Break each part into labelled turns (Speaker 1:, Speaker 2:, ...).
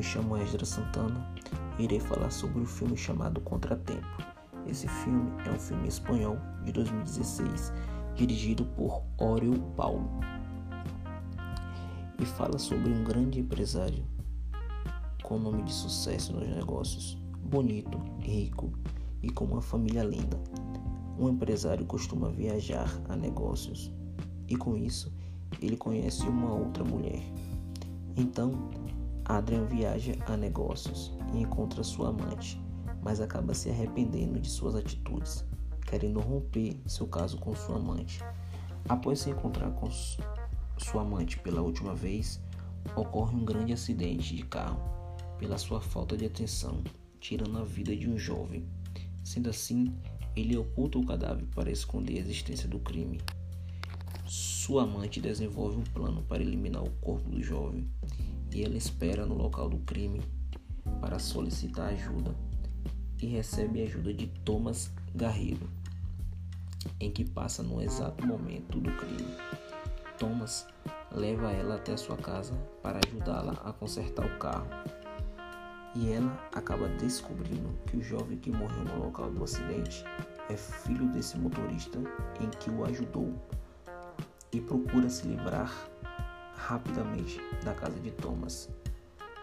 Speaker 1: me chamo Esdra Santana e irei falar sobre o filme chamado Contratempo. Esse filme é um filme espanhol de 2016, dirigido por Oriol Paulo. E fala sobre um grande empresário com nome de sucesso nos negócios, bonito, rico e com uma família linda. Um empresário costuma viajar a negócios e com isso ele conhece uma outra mulher. Então, Adrian viaja a negócios e encontra sua amante, mas acaba se arrependendo de suas atitudes, querendo romper seu caso com sua amante. Após se encontrar com sua amante pela última vez, ocorre um grande acidente de carro pela sua falta de atenção, tirando a vida de um jovem. Sendo assim, ele oculta o cadáver para esconder a existência do crime. Sua amante desenvolve um plano para eliminar o corpo do jovem e ela espera no local do crime para solicitar ajuda e recebe a ajuda de Thomas Garrido, em que passa no exato momento do crime. Thomas leva ela até sua casa para ajudá-la a consertar o carro. E ela acaba descobrindo que o jovem que morreu no local do acidente é filho desse motorista em que o ajudou e procura se livrar rapidamente da casa de Thomas.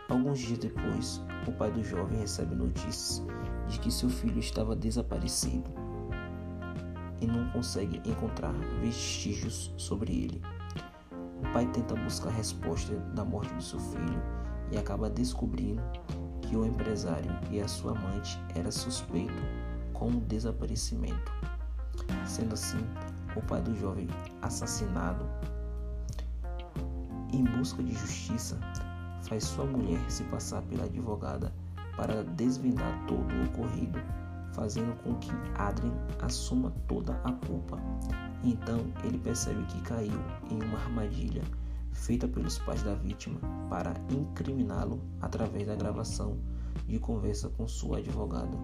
Speaker 1: Alguns dias depois, o pai do jovem recebe notícias de que seu filho estava desaparecido e não consegue encontrar vestígios sobre ele. O pai tenta buscar resposta da morte de seu filho e acaba descobrindo que o empresário e a sua amante era suspeito com o desaparecimento. Sendo assim, o pai do jovem assassinado em busca de justiça, faz sua mulher se passar pela advogada para desvendar todo o ocorrido, fazendo com que Adrien assuma toda a culpa. Então ele percebe que caiu em uma armadilha feita pelos pais da vítima para incriminá-lo através da gravação de conversa com sua advogada.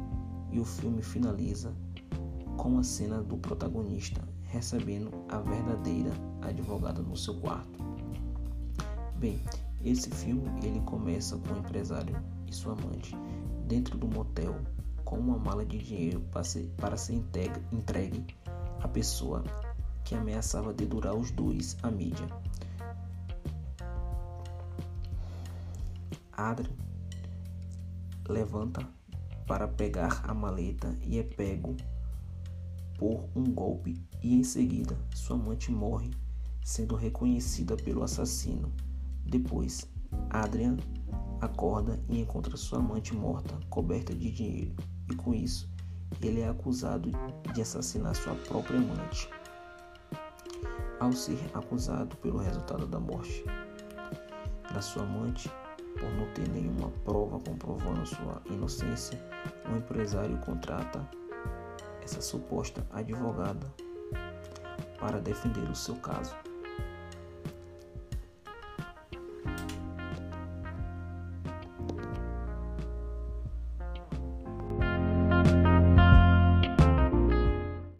Speaker 1: E o filme finaliza com a cena do protagonista recebendo a verdadeira advogada no seu quarto. Bem, esse filme ele começa com o empresário e sua amante dentro do motel com uma mala de dinheiro para ser, para ser entregue à pessoa que ameaçava dedurar os dois à mídia. Adrian levanta para pegar a maleta e é pego por um golpe e em seguida sua amante morre, sendo reconhecida pelo assassino. Depois, Adrian acorda e encontra sua amante morta, coberta de dinheiro, e com isso, ele é acusado de assassinar sua própria amante. Ao ser acusado pelo resultado da morte da sua amante, por não ter nenhuma prova comprovando sua inocência, o empresário contrata essa suposta advogada para defender o seu caso.